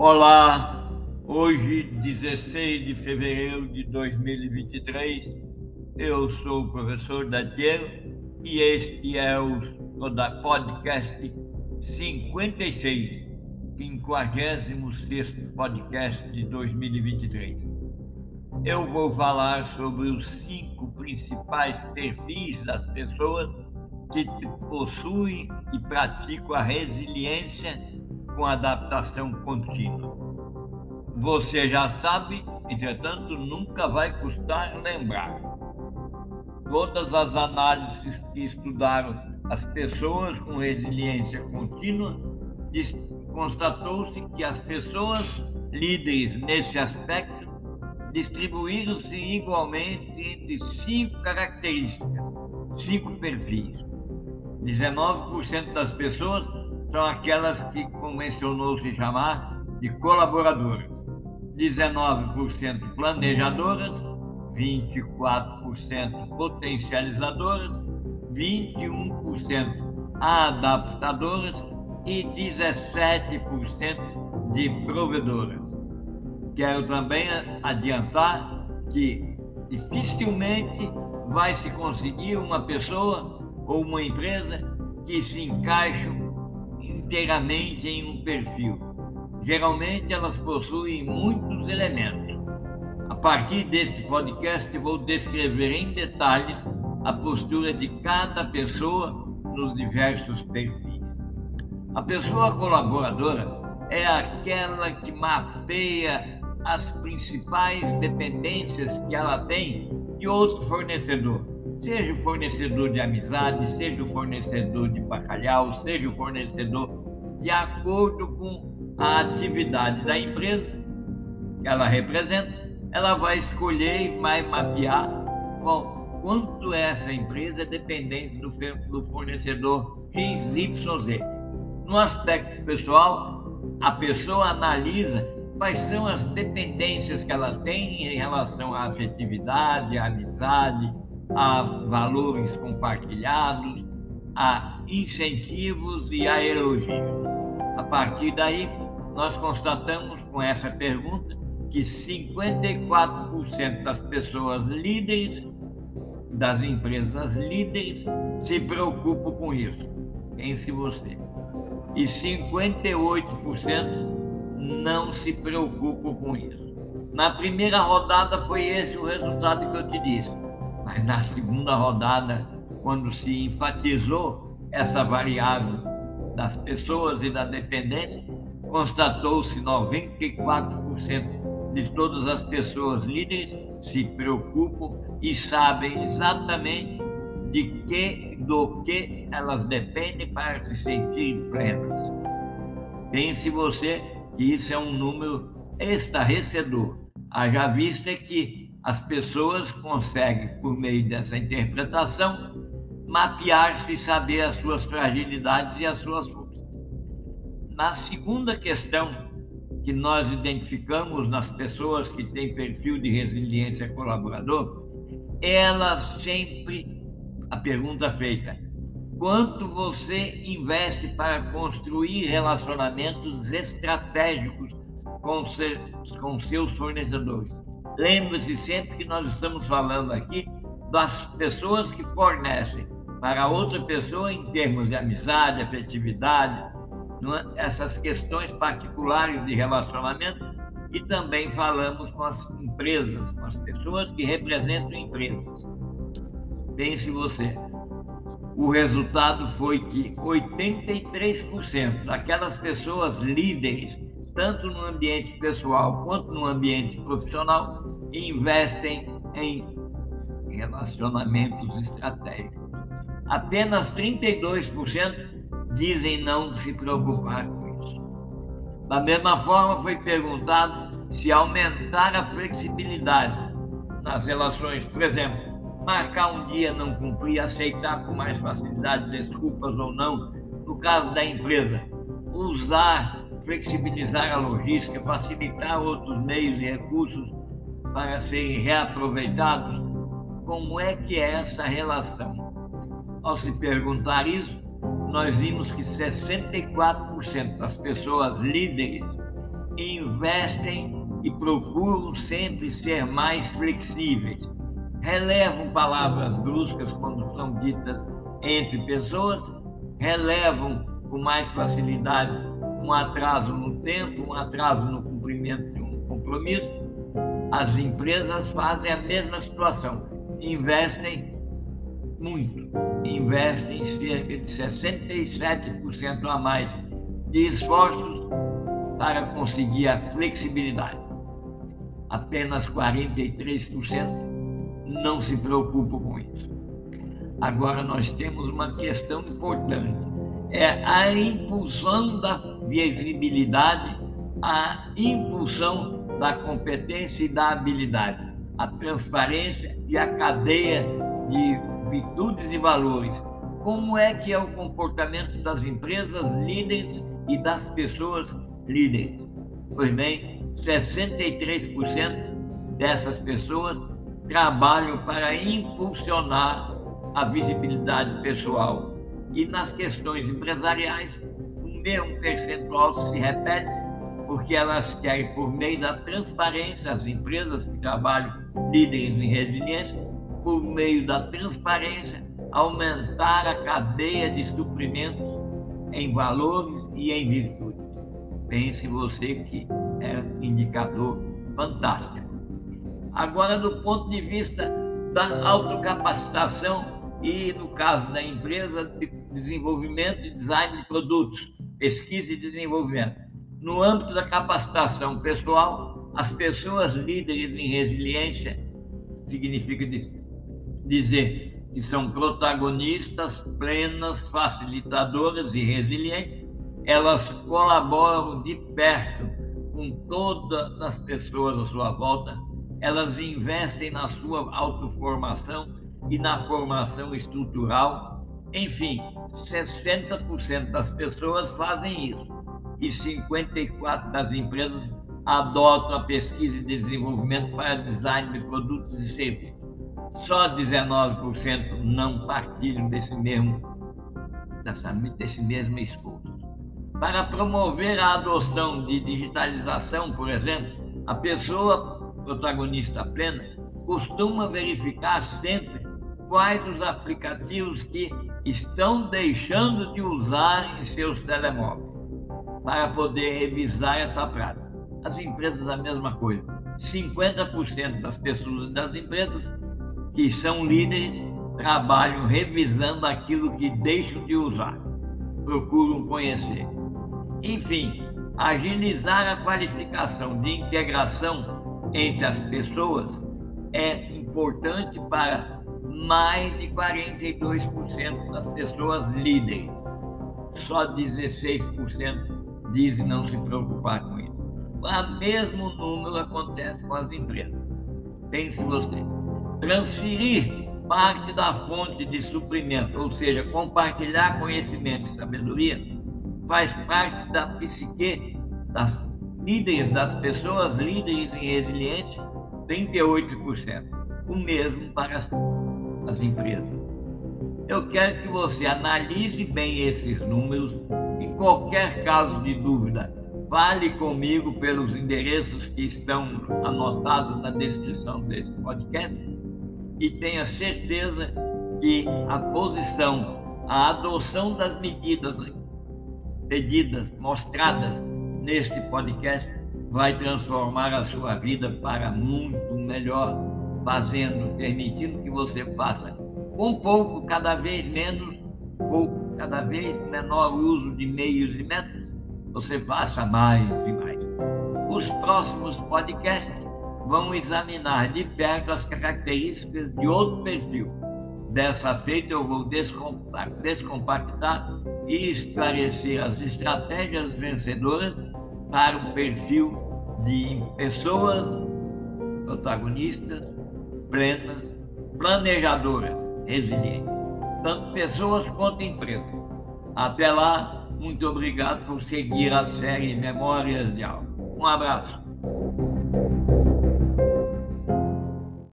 Olá, hoje, 16 de fevereiro de 2023, eu sou o professor Datiero e este é o podcast 56, 56 podcast de 2023. Eu vou falar sobre os cinco principais perfis das pessoas que possuem e praticam a resiliência com adaptação contínua. Você já sabe, entretanto, nunca vai custar lembrar. Todas as análises que estudaram as pessoas com resiliência contínua constatou-se que as pessoas líderes nesse aspecto distribuíram-se igualmente entre cinco características, cinco perfis. 19% das pessoas são aquelas que convencionou se chamar de colaboradoras. 19% planejadoras, 24% potencializadoras, 21% adaptadoras e 17% de provedoras. Quero também adiantar que dificilmente vai se conseguir uma pessoa ou uma empresa que se encaixe inteiramente em um perfil. Geralmente elas possuem muitos elementos. A partir deste podcast, vou descrever em detalhes a postura de cada pessoa nos diversos perfis. A pessoa colaboradora é aquela que mapeia as principais dependências que ela tem de outro fornecedor seja o fornecedor de amizade, seja o fornecedor de bacalhau, seja o fornecedor de acordo com a atividade da empresa que ela representa, ela vai escolher e vai mapear bom, quanto essa empresa é dependente do, do fornecedor XYZ. No aspecto pessoal, a pessoa analisa quais são as dependências que ela tem em relação à afetividade, à amizade, a valores compartilhados, a incentivos e a elogios. A partir daí, nós constatamos com essa pergunta que 54% das pessoas líderes, das empresas líderes, se preocupam com isso. Pense você. E 58% não se preocupam com isso. Na primeira rodada foi esse o resultado que eu te disse. Mas na segunda rodada, quando se enfatizou essa variável das pessoas e da dependência, constatou-se 94% de todas as pessoas líderes se preocupam e sabem exatamente de que, do que elas dependem para se sentirem plenas. Pense você que isso é um número estarrecedor. Haja vista que as pessoas conseguem, por meio dessa interpretação, mapear-se e saber as suas fragilidades e as suas forças. Na segunda questão que nós identificamos nas pessoas que têm perfil de resiliência colaborador, ela sempre, a pergunta feita, quanto você investe para construir relacionamentos estratégicos com, com seus fornecedores? Lembre-se sempre que nós estamos falando aqui das pessoas que fornecem para outra pessoa em termos de amizade, afetividade, é? essas questões particulares de relacionamento e também falamos com as empresas, com as pessoas que representam empresas. Pense você, o resultado foi que 83% daquelas pessoas líderes tanto no ambiente pessoal quanto no ambiente profissional, investem em relacionamentos estratégicos. Apenas 32% dizem não se preocupar com isso. Da mesma forma, foi perguntado se aumentar a flexibilidade nas relações, por exemplo, marcar um dia, não cumprir, aceitar com mais facilidade desculpas ou não, no caso da empresa, usar flexibilizar a logística, facilitar outros meios e recursos para serem reaproveitados? Como é que é essa relação? Ao se perguntar isso, nós vimos que 64% das pessoas líderes investem e procuram sempre ser mais flexíveis. Relevam palavras bruscas quando são ditas entre pessoas, relevam com mais facilidade um atraso no tempo, um atraso no cumprimento de um compromisso. As empresas fazem a mesma situação, investem muito, investem cerca de 67% a mais de esforços para conseguir a flexibilidade. Apenas 43% não se preocupam com isso. Agora nós temos uma questão importante, é a impulsão da visibilidade, a impulsão da competência e da habilidade, a transparência e a cadeia de virtudes e valores. Como é que é o comportamento das empresas líderes e das pessoas líderes? Pois bem, 63% dessas pessoas trabalham para impulsionar a visibilidade pessoal. E nas questões empresariais, mesmo percentual se repete, porque elas querem, por meio da transparência, as empresas que trabalham líderes em resiliência, por meio da transparência, aumentar a cadeia de suprimentos em valores e em virtudes. Pense você que é um indicador fantástico. Agora, do ponto de vista da autocapacitação e, no caso da empresa, de desenvolvimento e design de produtos, pesquisa e desenvolvimento. No âmbito da capacitação pessoal, as pessoas líderes em resiliência significa dizer que são protagonistas plenas, facilitadoras e resilientes. Elas colaboram de perto com todas as pessoas à sua volta elas investem na sua autoformação e na formação estrutural. Enfim, 60% das pessoas fazem isso e 54% das empresas adotam a pesquisa e desenvolvimento para design de produtos e serviços. Só 19% não partilham desse mesmo, dessa, desse mesmo esforço. Para promover a adoção de digitalização, por exemplo, a pessoa protagonista plena, costuma verificar sempre quais os aplicativos que estão deixando de usar em seus telemóveis, para poder revisar essa prática. As empresas, a mesma coisa. 50% das pessoas das empresas que são líderes trabalham revisando aquilo que deixam de usar, procuram conhecer. Enfim, agilizar a qualificação de integração entre as pessoas é importante para mais de 42% das pessoas líderes. Só 16% dizem não se preocupar com isso. O mesmo número acontece com as empresas. Pense você. Transferir parte da fonte de suprimento, ou seja, compartilhar conhecimento e sabedoria, faz parte da psique das líderes, das pessoas líderes em resiliência, 38%. O mesmo para as, as empresas. Eu quero que você analise bem esses números. Em qualquer caso de dúvida, fale comigo pelos endereços que estão anotados na descrição desse podcast e tenha certeza que a posição, a adoção das medidas pedidas, mostradas neste podcast vai transformar a sua vida para muito melhor, fazendo, permitindo que você faça com pouco, cada vez menos, pouco, cada vez menor uso de meios e métodos, você faça mais e mais. Os próximos podcasts vão examinar de perto as características de outro perfil. Dessa feita, eu vou descompactar e esclarecer as estratégias vencedoras para um perfil de pessoas protagonistas, plenas, planejadoras, resilientes, tanto pessoas quanto empresas. Até lá, muito obrigado por seguir a série Memórias de Algo. Um abraço.